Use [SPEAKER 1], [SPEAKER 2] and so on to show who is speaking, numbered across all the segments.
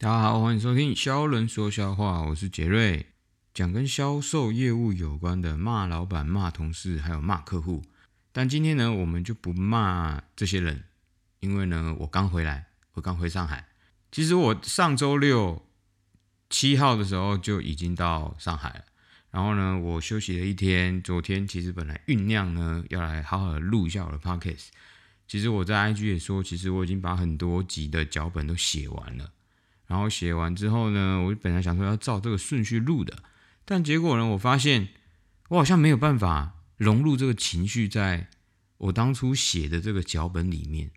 [SPEAKER 1] 大家好，欢迎收听销人说笑话，我是杰瑞，讲跟销售业务有关的，骂老板、骂同事，还有骂客户。但今天呢，我们就不骂这些人，因为呢，我刚回来，我刚回上海。其实我上周六七号的时候就已经到上海了，然后呢，我休息了一天。昨天其实本来酝酿呢，要来好好的录一下我的 podcast。其实我在 IG 也说，其实我已经把很多集的脚本都写完了。然后写完之后呢，我本来想说要照这个顺序录的，但结果呢，我发现我好像没有办法融入这个情绪，在我当初写的这个脚本里面，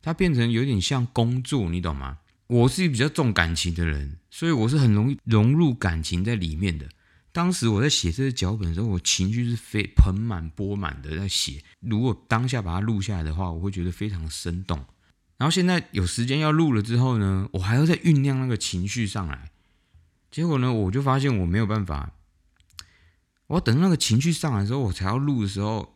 [SPEAKER 1] 它变成有点像工作，你懂吗？我是一个比较重感情的人，所以我是很容易融入感情在里面的。当时我在写这个脚本的时候，我情绪是非盆满钵满的在写。如果当下把它录下来的话，我会觉得非常生动。然后现在有时间要录了之后呢，我还要再酝酿那个情绪上来。结果呢，我就发现我没有办法。我等那个情绪上来之后，我才要录的时候，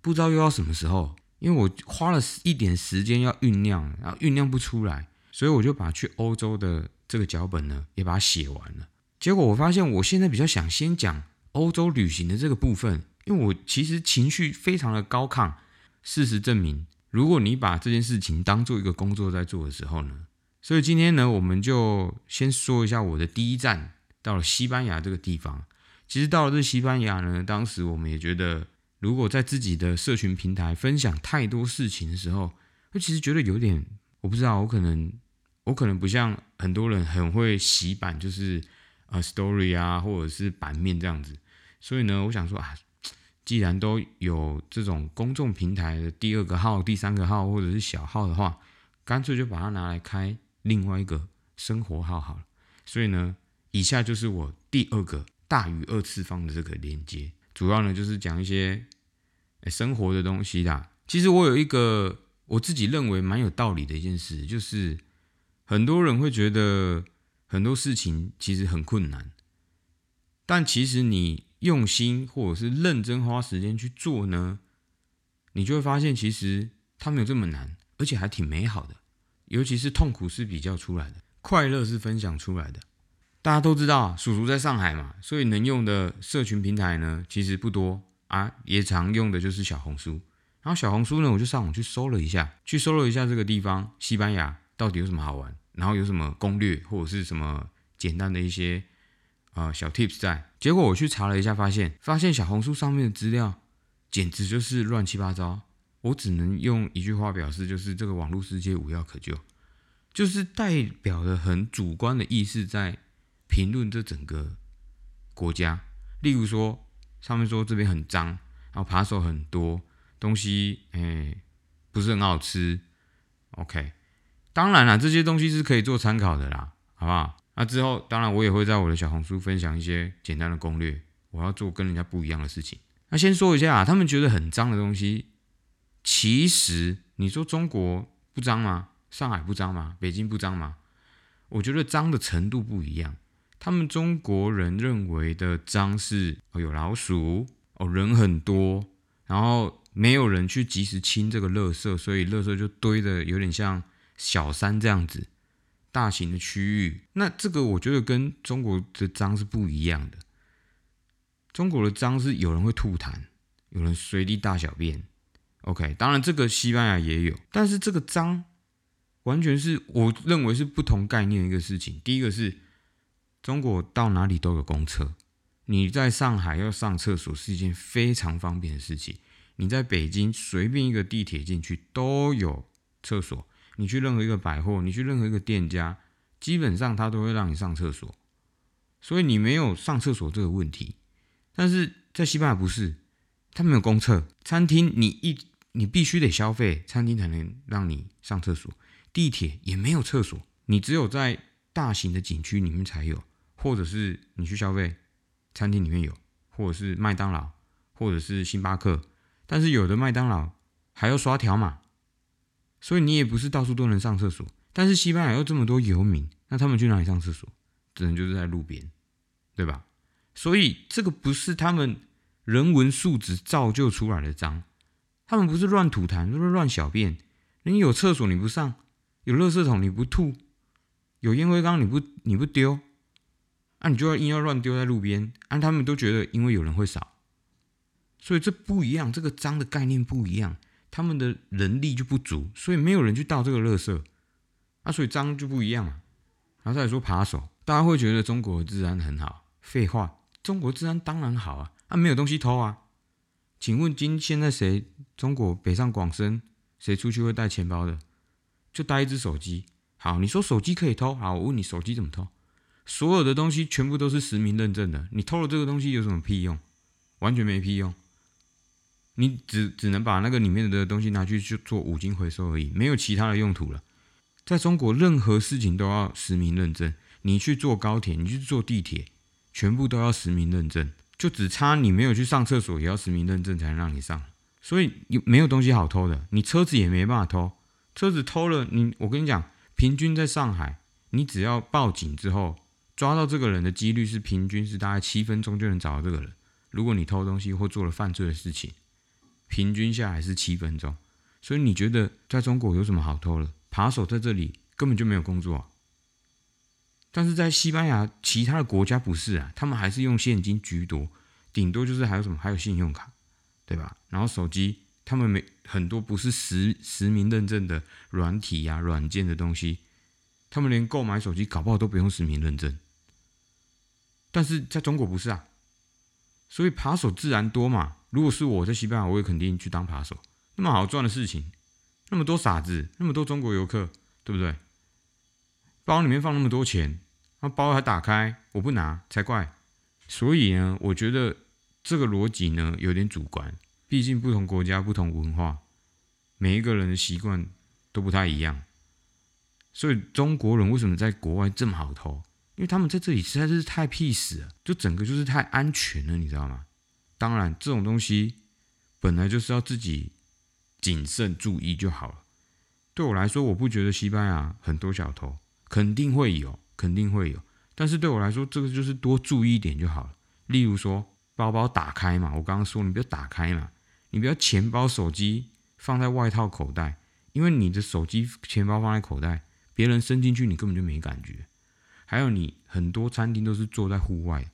[SPEAKER 1] 不知道又要什么时候，因为我花了一点时间要酝酿，然后酝酿不出来。所以我就把去欧洲的这个脚本呢，也把它写完了。结果我发现，我现在比较想先讲欧洲旅行的这个部分，因为我其实情绪非常的高亢。事实证明，如果你把这件事情当做一个工作在做的时候呢，所以今天呢，我们就先说一下我的第一站到了西班牙这个地方。其实到了这西班牙呢，当时我们也觉得，如果在自己的社群平台分享太多事情的时候，会其实觉得有点，我不知道，我可能。我可能不像很多人很会洗版，就是啊 story 啊，或者是版面这样子。所以呢，我想说啊，既然都有这种公众平台的第二个号、第三个号或者是小号的话，干脆就把它拿来开另外一个生活号好了。所以呢，以下就是我第二个大于二次方的这个连接，主要呢就是讲一些生活的东西啦。其实我有一个我自己认为蛮有道理的一件事，就是。很多人会觉得很多事情其实很困难，但其实你用心或者是认真花时间去做呢，你就会发现其实它没有这么难，而且还挺美好的。尤其是痛苦是比较出来的，快乐是分享出来的。大家都知道，叔叔在上海嘛，所以能用的社群平台呢其实不多啊，也常用的就是小红书。然后小红书呢，我就上网去搜了一下，去搜了一下这个地方，西班牙。到底有什么好玩？然后有什么攻略或者是什么简单的一些啊小 tips 在？结果我去查了一下，发现发现小红书上面的资料简直就是乱七八糟。我只能用一句话表示，就是这个网络世界无药可救，就是代表的很主观的意识在评论这整个国家。例如说，上面说这边很脏，然后扒手很多，东西哎不是很好吃。OK。当然了，这些东西是可以做参考的啦，好不好？那之后，当然我也会在我的小红书分享一些简单的攻略。我要做跟人家不一样的事情。那先说一下啊，他们觉得很脏的东西，其实你说中国不脏吗？上海不脏吗？北京不脏吗？我觉得脏的程度不一样。他们中国人认为的脏是哦有老鼠哦人很多，然后没有人去及时清这个垃圾，所以垃圾就堆的有点像。小山这样子，大型的区域，那这个我觉得跟中国的脏是不一样的。中国的脏是有人会吐痰，有人随地大小便。OK，当然这个西班牙也有，但是这个脏完全是我认为是不同概念一个事情。第一个是中国到哪里都有公厕，你在上海要上厕所是一件非常方便的事情。你在北京随便一个地铁进去都有厕所。你去任何一个百货，你去任何一个店家，基本上他都会让你上厕所，所以你没有上厕所这个问题。但是在西班牙不是，他没有公厕，餐厅你一你必须得消费，餐厅才能让你上厕所。地铁也没有厕所，你只有在大型的景区里面才有，或者是你去消费，餐厅里面有，或者是麦当劳，或者是星巴克。但是有的麦当劳还要刷条码。所以你也不是到处都能上厕所，但是西班牙又这么多游民，那他们去哪里上厕所？只能就是在路边，对吧？所以这个不是他们人文素质造就出来的脏，他们不是乱吐痰，就是乱小便。你有厕所你不上，有垃圾桶你不吐，有烟灰缸你不你不丢，啊，你就要硬要乱丢在路边，啊，他们都觉得因为有人会扫，所以这不一样，这个脏的概念不一样，他们的人力就不足，所以没有人去倒这个垃圾，啊，所以脏就不一样了。然后再来说扒手，大家会觉得中国治安很好，废话，中国治安当然好啊，啊，没有东西偷啊。请问今现在谁中国北上广深谁出去会带钱包的？就带一只手机。好，你说手机可以偷，好，我问你手机怎么偷？所有的东西全部都是实名认证的，你偷了这个东西有什么屁用？完全没屁用。你只只能把那个里面的东西拿去去做五金回收而已，没有其他的用途了。在中国，任何事情都要实名认证。你去坐高铁，你去坐地铁，全部都要实名认证。就只差你没有去上厕所，也要实名认证才能让你上。所以有没有东西好偷的？你车子也没办法偷，车子偷了，你我跟你讲，平均在上海，你只要报警之后抓到这个人的几率是平均是大概七分钟就能找到这个人。如果你偷东西或做了犯罪的事情，平均下来是七分钟。所以你觉得在中国有什么好偷的？扒手在这里根本就没有工作。但是在西班牙，其他的国家不是啊，他们还是用现金居多，顶多就是还有什么，还有信用卡，对吧？然后手机，他们没很多不是实实名认证的软体呀、软件的东西，他们连购买手机搞不好都不用实名认证。但是在中国不是啊，所以扒手自然多嘛。如果是我在西班牙，我也肯定去当扒手，那么好赚的事情，那么多傻子，那么多中国游客，对不对？包里面放那么多钱。那包还打开，我不拿才怪。所以呢，我觉得这个逻辑呢有点主观，毕竟不同国家、不同文化，每一个人的习惯都不太一样。所以中国人为什么在国外这么好偷？因为他们在这里实在是太 peace 了，就整个就是太安全了，你知道吗？当然，这种东西本来就是要自己谨慎注意就好了。对我来说，我不觉得西班牙很多小偷，肯定会有。肯定会有，但是对我来说，这个就是多注意一点就好了。例如说，包包打开嘛，我刚刚说你不要打开嘛，你不要钱包、手机放在外套口袋，因为你的手机、钱包放在口袋，别人伸进去你根本就没感觉。还有，你很多餐厅都是坐在户外，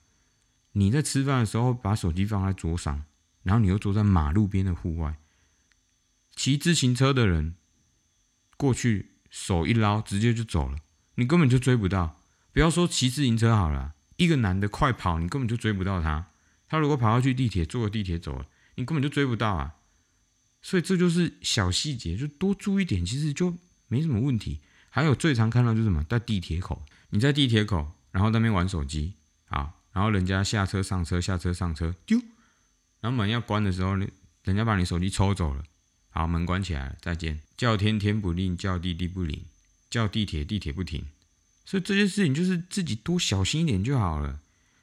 [SPEAKER 1] 你在吃饭的时候把手机放在桌上，然后你又坐在马路边的户外，骑自行车的人过去手一捞，直接就走了。你根本就追不到，不要说骑自行车好了，一个男的快跑，你根本就追不到他。他如果跑下去地铁，坐个地铁走了，你根本就追不到啊。所以这就是小细节，就多注意点，其实就没什么问题。还有最常看到就是什么，在地铁口，你在地铁口，然后那边玩手机，啊，然后人家下车上车，下车上车，丢，然后门要关的时候，人家把你手机抽走了，好，门关起来了，再见。叫天天不应，叫地地不灵。叫地铁，地铁不停，所以这件事情就是自己多小心一点就好了。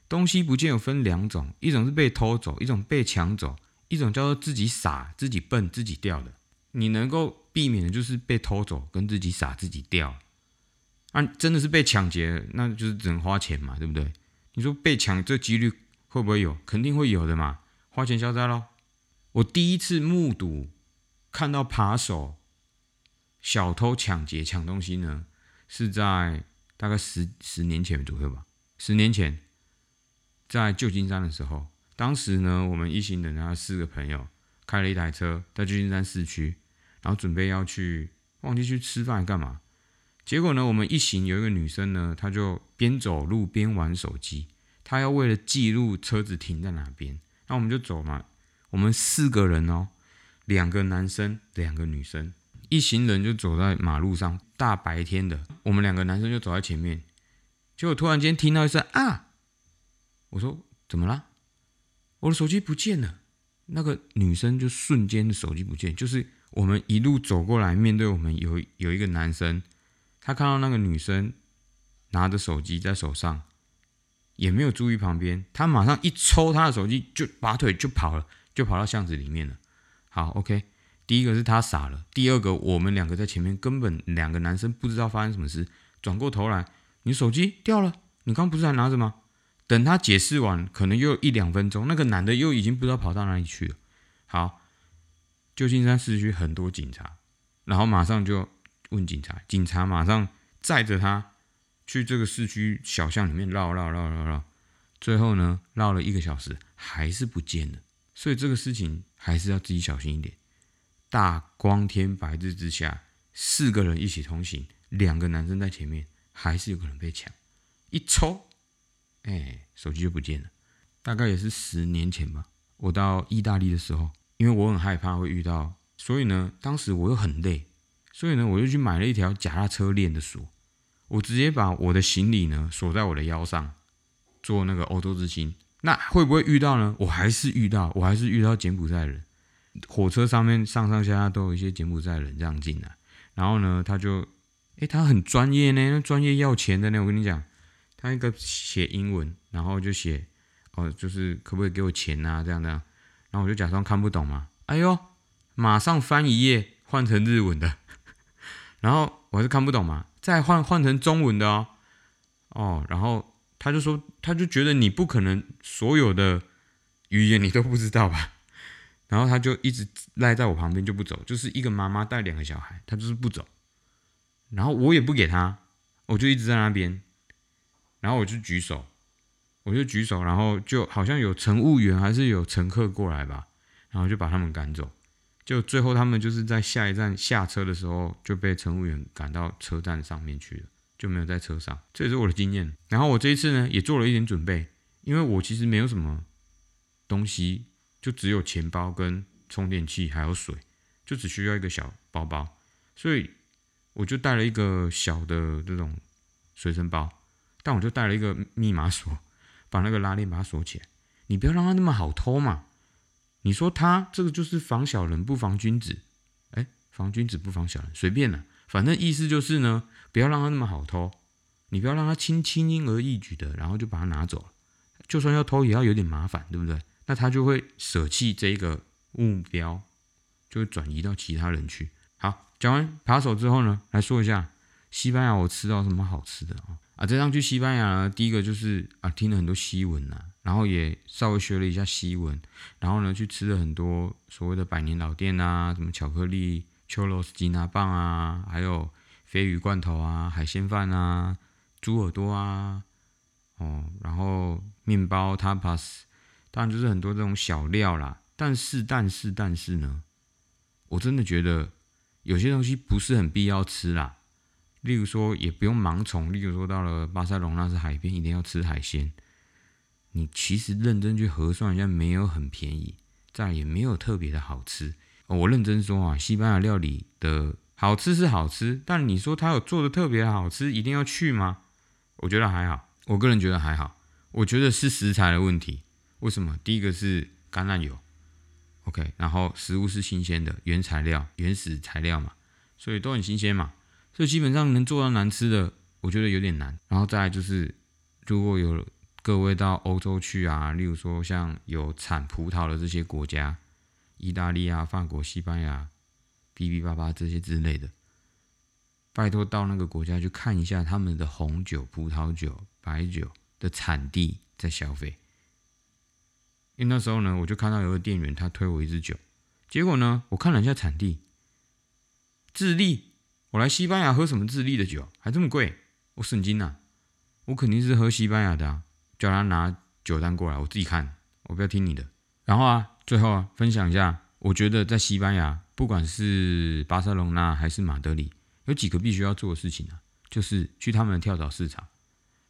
[SPEAKER 1] 东西不见有分两种，一种是被偷走，一种被抢走，一种叫做自己傻、自己笨、自己掉的。你能够避免的就是被偷走跟自己傻、自己掉。啊，真的是被抢劫，那就是只能花钱嘛，对不对？你说被抢这几率会不会有？肯定会有的嘛，花钱消灾喽。我第一次目睹看到扒手。小偷抢劫抢东西呢，是在大概十十年前左右吧。十年前，在旧金山的时候，当时呢，我们一行人啊四个朋友开了一台车在旧金山市区，然后准备要去忘记去吃饭干嘛。结果呢，我们一行有一个女生呢，她就边走路边玩手机，她要为了记录车子停在哪边，那我们就走嘛。我们四个人哦，两个男生，两个女生。一行人就走在马路上，大白天的，我们两个男生就走在前面，结果突然间听到一声啊！我说怎么了？我的手机不见了。那个女生就瞬间手机不见，就是我们一路走过来，面对我们有有一个男生，他看到那个女生拿着手机在手上，也没有注意旁边，他马上一抽他的手机，就拔腿就跑了，就跑到巷子里面了。好，OK。第一个是他傻了，第二个我们两个在前面，根本两个男生不知道发生什么事，转过头来，你手机掉了，你刚不是还拿着吗？等他解释完，可能又一两分钟，那个男的又已经不知道跑到哪里去了。好，旧金山市区很多警察，然后马上就问警察，警察马上载着他去这个市区小巷里面绕绕绕绕绕，最后呢绕了一个小时还是不见了。所以这个事情还是要自己小心一点。大光天白日之下，四个人一起同行，两个男生在前面，还是有可能被抢。一抽，哎，手机就不见了。大概也是十年前吧。我到意大利的时候，因为我很害怕会遇到，所以呢，当时我又很累，所以呢，我就去买了一条脚踏车链的锁。我直接把我的行李呢锁在我的腰上，做那个欧洲之星。那会不会遇到呢？我还是遇到，我还是遇到柬埔寨人。火车上面上上下下都有一些柬埔寨人这样进来，然后呢，他就，诶，他很专业呢，专业要钱的呢。我跟你讲，他一个写英文，然后就写，哦，就是可不可以给我钱啊？这样的，然后我就假装看不懂嘛。哎呦，马上翻一页换成日文的，然后我还是看不懂嘛，再换换成中文的哦，哦，然后他就说，他就觉得你不可能所有的语言你都不知道吧？然后他就一直赖在我旁边就不走，就是一个妈妈带两个小孩，他就是不走。然后我也不给他，我就一直在那边。然后我就举手，我就举手，然后就好像有乘务员还是有乘客过来吧，然后就把他们赶走。就最后他们就是在下一站下车的时候就被乘务员赶到车站上面去了，就没有在车上。这也是我的经验。然后我这一次呢也做了一点准备，因为我其实没有什么东西。就只有钱包跟充电器还有水，就只需要一个小包包，所以我就带了一个小的这种随身包，但我就带了一个密码锁，把那个拉链把它锁起来。你不要让它那么好偷嘛！你说他这个就是防小人不防君子，哎，防君子不防小人，随便了，反正意思就是呢，不要让他那么好偷，你不要让他轻轻轻而易举的，然后就把它拿走了，就算要偷也要有点麻烦，对不对？那他就会舍弃这个目标，就会转移到其他人去。好，讲完扒手之后呢，来说一下西班牙我吃到什么好吃的啊？啊，这趟去西班牙，第一个就是啊，听了很多西文呐，然后也稍微学了一下西文，然后呢，去吃了很多所谓的百年老店啊，什么巧克力、秋罗斯吉拿棒啊，还有鲱鱼罐头啊、海鲜饭啊、猪耳朵啊，哦，然后面包 tapas。当然就是很多这种小料啦，但是但是但是呢，我真的觉得有些东西不是很必要吃啦。例如说，也不用盲从。例如说，到了巴塞隆那是海边，一定要吃海鲜。你其实认真去核算一下，没有很便宜，再也没有特别的好吃。我认真说啊，西班牙料理的好吃是好吃，但你说它有做的特别好吃，一定要去吗？我觉得还好，我个人觉得还好。我觉得是食材的问题。为什么？第一个是橄榄油，OK，然后食物是新鲜的，原材料、原始材料嘛，所以都很新鲜嘛，所以基本上能做到难吃的，我觉得有点难。然后再来就是，如果有各位到欧洲去啊，例如说像有产葡萄的这些国家，意大利啊、法国、西班牙、哔哔叭叭这些之类的，拜托到那个国家去看一下他们的红酒、葡萄酒、白酒的产地，在消费。因为那时候呢，我就看到有个店员他推我一支酒，结果呢，我看了一下产地，智利，我来西班牙喝什么智利的酒，还这么贵，我神经呐！我肯定是喝西班牙的啊，叫他拿酒单过来，我自己看，我不要听你的。然后啊，最后啊，分享一下，我觉得在西班牙，不管是巴塞隆纳还是马德里，有几个必须要做的事情啊，就是去他们的跳蚤市场。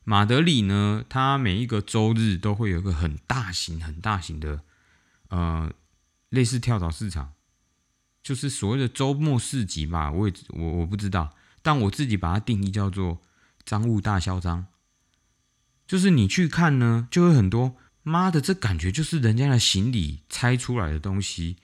[SPEAKER 1] 马德里呢，它每一个周日都会有一个很大型、很大型的，呃，类似跳蚤市场，就是所谓的周末市集吧。我也我我不知道，但我自己把它定义叫做“赃物大销赃”。就是你去看呢，就会很多，妈的，这感觉就是人家的行李拆出来的东西，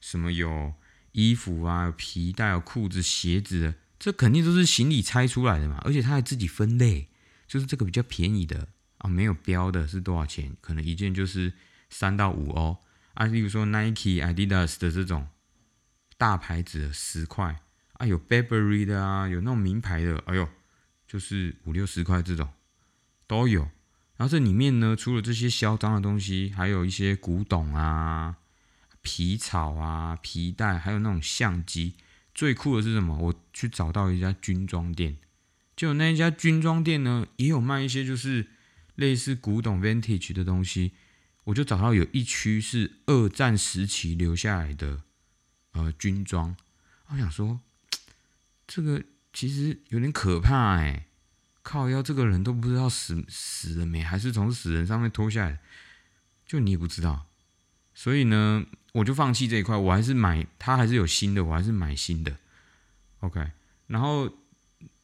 [SPEAKER 1] 什么有衣服啊、皮带、裤子、鞋子，这肯定都是行李拆出来的嘛。而且他还自己分类。就是这个比较便宜的啊，没有标的是多少钱？可能一件就是三到五欧啊。例如说 Nike、Adidas 的这种大牌子的十块啊，有 Burberry 的啊，有那种名牌的，哎呦，就是五六十块这种都有。然后这里面呢，除了这些嚣张的东西，还有一些古董啊、皮草啊、皮带，还有那种相机。最酷的是什么？我去找到一家军装店。就那一家军装店呢，也有卖一些就是类似古董 vintage 的东西。我就找到有一区是二战时期留下来的呃军装，我想说这个其实有点可怕哎，靠腰这个人都不知道死死了没，还是从死人上面脱下来，就你也不知道，所以呢，我就放弃这一块，我还是买他还是有新的，我还是买新的，OK，然后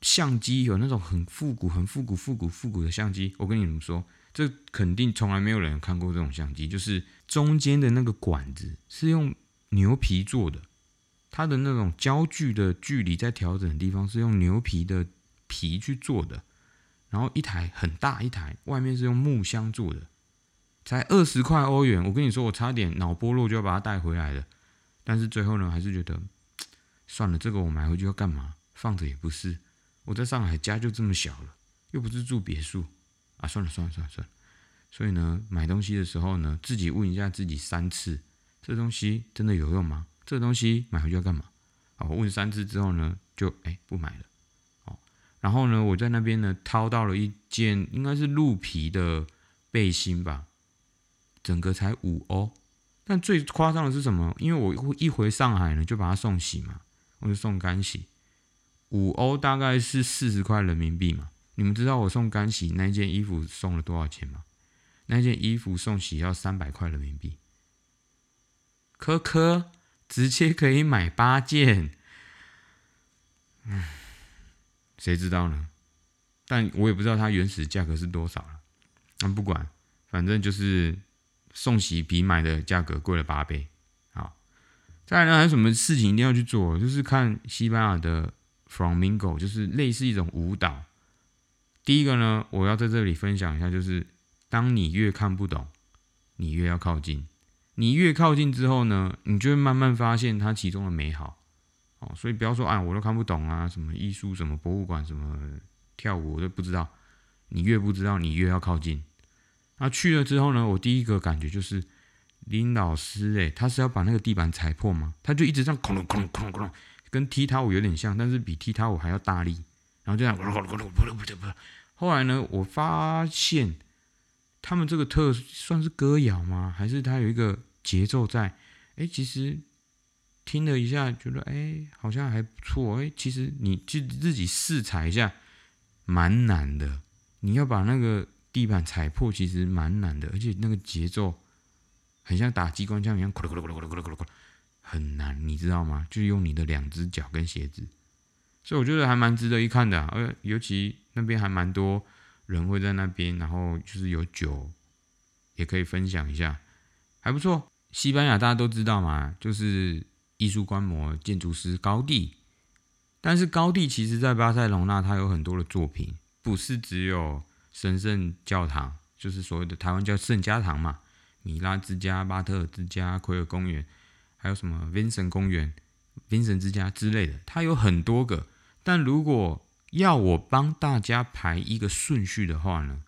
[SPEAKER 1] 相机有那种很复古、很复古、复古、复古的相机，我跟你们说。这肯定从来没有人看过这种相机，就是中间的那个管子是用牛皮做的，它的那种焦距的距离在调整的地方是用牛皮的皮去做的，然后一台很大一台，外面是用木箱做的，才二十块欧元。我跟你说，我差点脑波弱就要把它带回来了，但是最后呢，还是觉得算了，这个我买回去要干嘛？放着也不是，我在上海家就这么小了，又不是住别墅。啊，算了算了算了算了，所以呢，买东西的时候呢，自己问一下自己三次，这东西真的有用吗？这东西买回去要干嘛？好，问三次之后呢，就哎不买了。然后呢，我在那边呢掏到了一件应该是鹿皮的背心吧，整个才五欧。但最夸张的是什么？因为我一回上海呢，就把它送洗嘛，我就送干洗，五欧大概是四十块人民币嘛。你们知道我送干洗那件衣服送了多少钱吗？那件衣服送洗要三百块人民币，科科直接可以买八件，嗯，谁知道呢？但我也不知道它原始价格是多少了。那不管，反正就是送洗比买的价格贵了八倍。好，再来呢，还有什么事情一定要去做？就是看西班牙的 Flamingo，就是类似一种舞蹈。第一个呢，我要在这里分享一下，就是当你越看不懂，你越要靠近。你越靠近之后呢，你就会慢慢发现它其中的美好。哦，所以不要说啊，我都看不懂啊，什么艺术、什么博物馆、什么跳舞，我都不知道。你越不知道，你越要靠近。那去了之后呢，我第一个感觉就是林老师，诶，他是要把那个地板踩破吗？他就一直这样，哐隆哐隆哐隆哐隆，跟踢踏舞有点像，但是比踢踏舞还要大力。然后这样，后来呢，我发现他们这个特算是歌谣吗？还是他有一个节奏在？哎，其实听了一下，觉得哎，好像还不错。哎，其实你就自己试踩一下，蛮难的。你要把那个地板踩破，其实蛮难的，而且那个节奏很像打机关枪一样，很难，你知道吗？就用你的两只脚跟鞋子。所以我觉得还蛮值得一看的，而尤其那边还蛮多人会在那边，然后就是有酒，也可以分享一下，还不错。西班牙大家都知道嘛，就是艺术观摩建筑师高地，但是高地其实在巴塞隆纳他有很多的作品，不是只有神圣教堂，就是所谓的台湾叫圣家堂嘛，米拉之家、巴特尔之家、奎尔公园，还有什么 Vincent 公园、Vincent 之家之类的，它有很多个。但如果要我帮大家排一个顺序的话呢，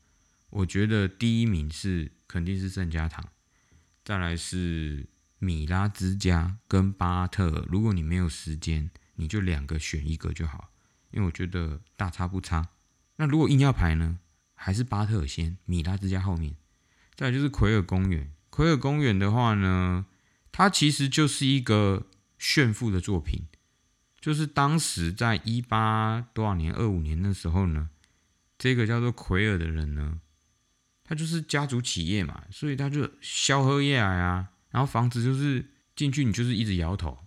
[SPEAKER 1] 我觉得第一名是肯定是圣家堂，再来是米拉之家跟巴特。如果你没有时间，你就两个选一个就好，因为我觉得大差不差。那如果硬要排呢，还是巴特尔先，米拉之家后面。再就是奎尔公园，奎尔公园的话呢，它其实就是一个炫富的作品。就是当时在一八多少年二五年的时候呢，这个叫做奎尔的人呢，他就是家族企业嘛，所以他就销喝业啊，然后房子就是进去你就是一直摇头，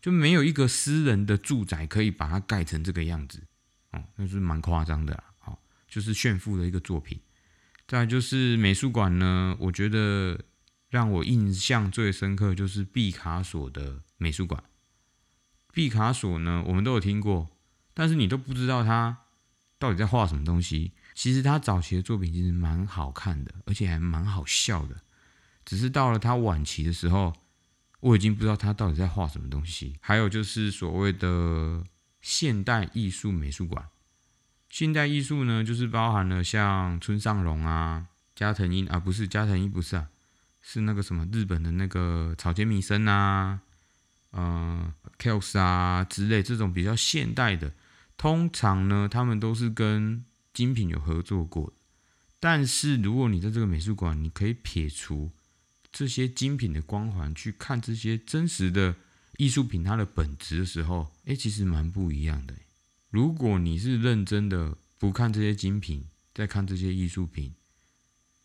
[SPEAKER 1] 就没有一个私人的住宅可以把它盖成这个样子，哦，那是蛮夸张的，好，就是炫富的一个作品。再就是美术馆呢，我觉得让我印象最深刻就是毕卡索的美术馆。毕卡索呢，我们都有听过，但是你都不知道他到底在画什么东西。其实他早期的作品其实蛮好看的，而且还蛮好笑的。只是到了他晚期的时候，我已经不知道他到底在画什么东西。还有就是所谓的现代艺术美术馆，现代艺术呢，就是包含了像村上隆啊、加藤鹰啊，不是加藤鹰，不是啊，是那个什么日本的那个草间弥生啊。呃 k e l s 啊之类这种比较现代的，通常呢，他们都是跟精品有合作过。但是如果你在这个美术馆，你可以撇除这些精品的光环，去看这些真实的艺术品它的本质的时候，哎，其实蛮不一样的。如果你是认真的不看这些精品，再看这些艺术品，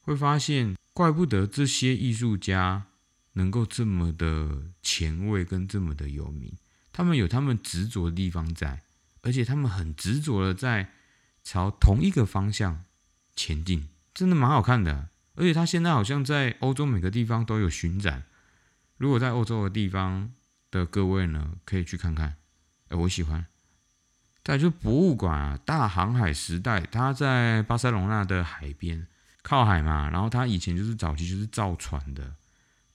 [SPEAKER 1] 会发现，怪不得这些艺术家能够这么的前卫跟这么的有名。他们有他们执着的地方在，而且他们很执着的在朝同一个方向。前进真的蛮好看的，而且他现在好像在欧洲每个地方都有巡展。如果在欧洲的地方的各位呢，可以去看看。哎，我喜欢。再就博物馆啊，大航海时代，它在巴塞隆纳的海边，靠海嘛。然后它以前就是早期就是造船的，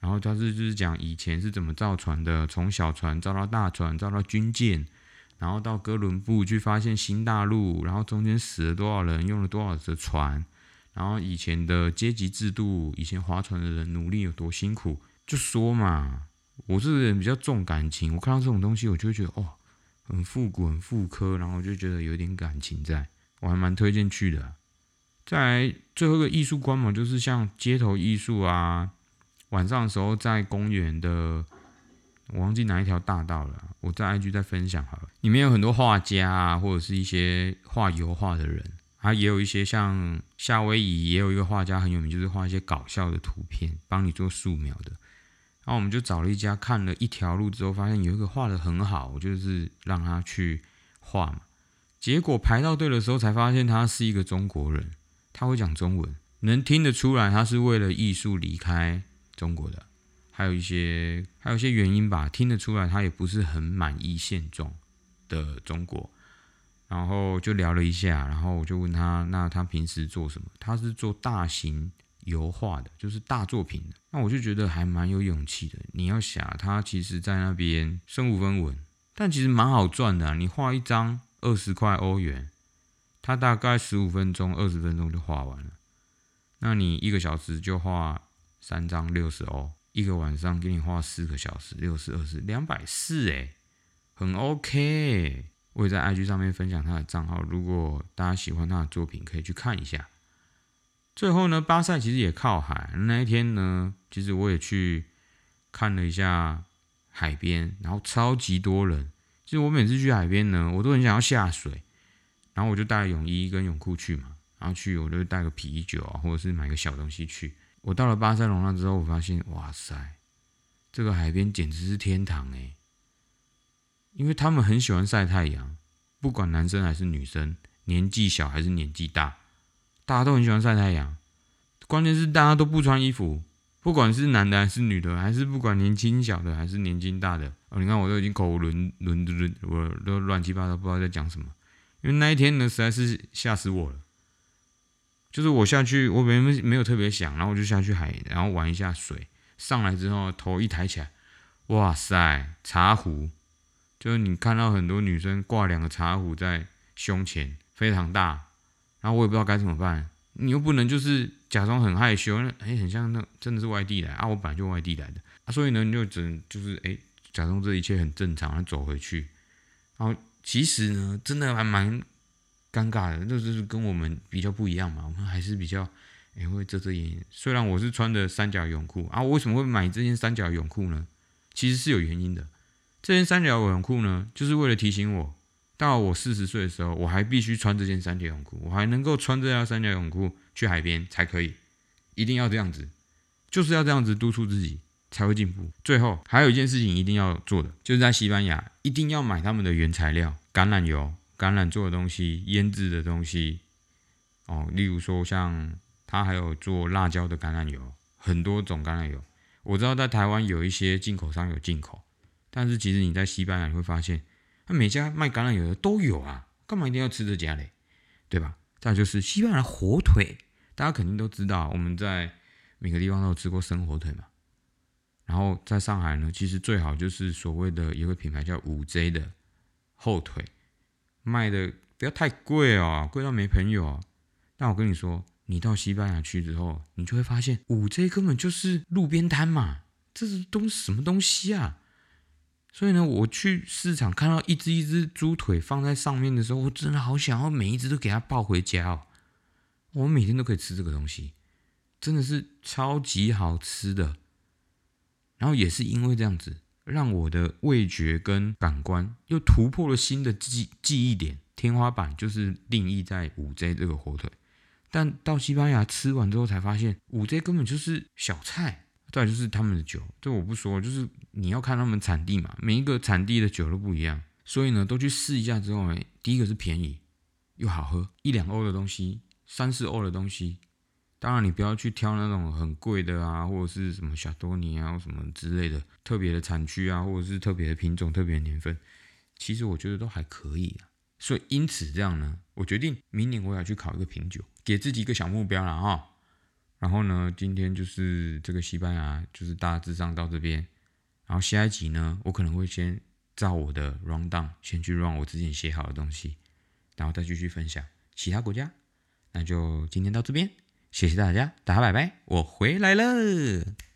[SPEAKER 1] 然后它是就是讲以前是怎么造船的，从小船造到大船，造到军舰。然后到哥伦布去发现新大陆，然后中间死了多少人，用了多少的船，然后以前的阶级制度，以前划船的人努力有多辛苦，就说嘛。我这个人比较重感情，我看到这种东西，我就会觉得哦，很复古，很复刻，然后我就觉得有点感情在，我还蛮推荐去的。再来最后一个艺术观嘛，就是像街头艺术啊，晚上的时候在公园的。我忘记哪一条大道了，我在 IG 再分享好了。里面有很多画家啊，或者是一些画油画的人，还也有一些像夏威夷也有一个画家很有名，就是画一些搞笑的图片，帮你做素描的。然后我们就找了一家，看了一条路之后，发现有一个画的很好，我就是让他去画嘛。结果排到队的时候，才发现他是一个中国人，他会讲中文，能听得出来他是为了艺术离开中国的。还有一些，还有一些原因吧，听得出来他也不是很满意现状的中国，然后就聊了一下，然后我就问他，那他平时做什么？他是做大型油画的，就是大作品的。那我就觉得还蛮有勇气的。你要想，他其实在那边身无分文，但其实蛮好赚的。你画一张二十块欧元，他大概十五分钟、二十分钟就画完了。那你一个小时就画三张六十欧。一个晚上给你画四个小时，六十二十两百四，哎，很 OK。我也在 IG 上面分享他的账号，如果大家喜欢他的作品，可以去看一下。最后呢，巴塞其实也靠海，那一天呢，其实我也去看了一下海边，然后超级多人。其实我每次去海边呢，我都很想要下水，然后我就带泳衣跟泳裤去嘛，然后去我就带个啤酒啊，或者是买个小东西去。我到了巴塞隆那之后，我发现，哇塞，这个海边简直是天堂哎！因为他们很喜欢晒太阳，不管男生还是女生，年纪小还是年纪大，大家都很喜欢晒太阳。关键是大家都不穿衣服，不管是男的还是女的，还是不管年轻小的还是年纪大的。哦，你看我都已经口无伦伦，我都乱七八糟，不知道在讲什么。因为那一天呢，实在是吓死我了。就是我下去，我没没有特别想，然后我就下去海，然后玩一下水。上来之后，头一抬起来，哇塞，茶壶！就是你看到很多女生挂两个茶壶在胸前，非常大。然后我也不知道该怎么办，你又不能就是假装很害羞，哎，很像那真的是外地来啊，我本来就外地来的啊，所以呢，你就只能就是哎，假装这一切很正常，然后走回去。然后其实呢，真的还蛮。尴尬的，就是跟我们比较不一样嘛。我们还是比较，哎，会遮遮掩掩。虽然我是穿的三角泳裤啊，我为什么会买这件三角泳裤呢？其实是有原因的。这件三角泳裤呢，就是为了提醒我，到我四十岁的时候，我还必须穿这件三角泳裤，我还能够穿这条三角泳裤去海边才可以。一定要这样子，就是要这样子督促自己才会进步。最后还有一件事情一定要做的，就是在西班牙一定要买他们的原材料橄榄油。橄榄做的东西、腌制的东西，哦，例如说像他还有做辣椒的橄榄油，很多种橄榄油。我知道在台湾有一些进口商有进口，但是其实你在西班牙你会发现，他每家卖橄榄油的都有啊，干嘛一定要吃这家嘞？对吧？再就是西班牙火腿，大家肯定都知道，我们在每个地方都有吃过生火腿嘛。然后在上海呢，其实最好就是所谓的一个品牌叫五 J 的后腿。卖的不要太贵哦，贵到没朋友。但我跟你说，你到西班牙去之后，你就会发现五 J 根本就是路边摊嘛，这是东什么东西啊？所以呢，我去市场看到一只一只猪腿放在上面的时候，我真的好想要每一只都给它抱回家哦。我每天都可以吃这个东西，真的是超级好吃的。然后也是因为这样子，让我的味觉跟感官又突破了新的记记忆点，天花板就是定义在五 J 这个火腿。但到西班牙吃完之后才发现，五 J 根本就是小菜。再就是他们的酒，这我不说，就是你要看他们产地嘛，每一个产地的酒都不一样，所以呢，都去试一下之后，哎，第一个是便宜又好喝，一两欧的东西，三四欧的东西，当然你不要去挑那种很贵的啊，或者是什么小多尼啊，什么之类的特别的产区啊，或者是特别的品种、特别的年份，其实我觉得都还可以啊。所以因此这样呢，我决定明年我要去考一个品酒，给自己一个小目标了哈。然后呢，今天就是这个西班牙，就是大致上到这边。然后下一集呢，我可能会先照我的 round down，先去 run 我之前写好的东西，然后再继续分享其他国家。那就今天到这边，谢谢大家，大家拜拜，我回来了。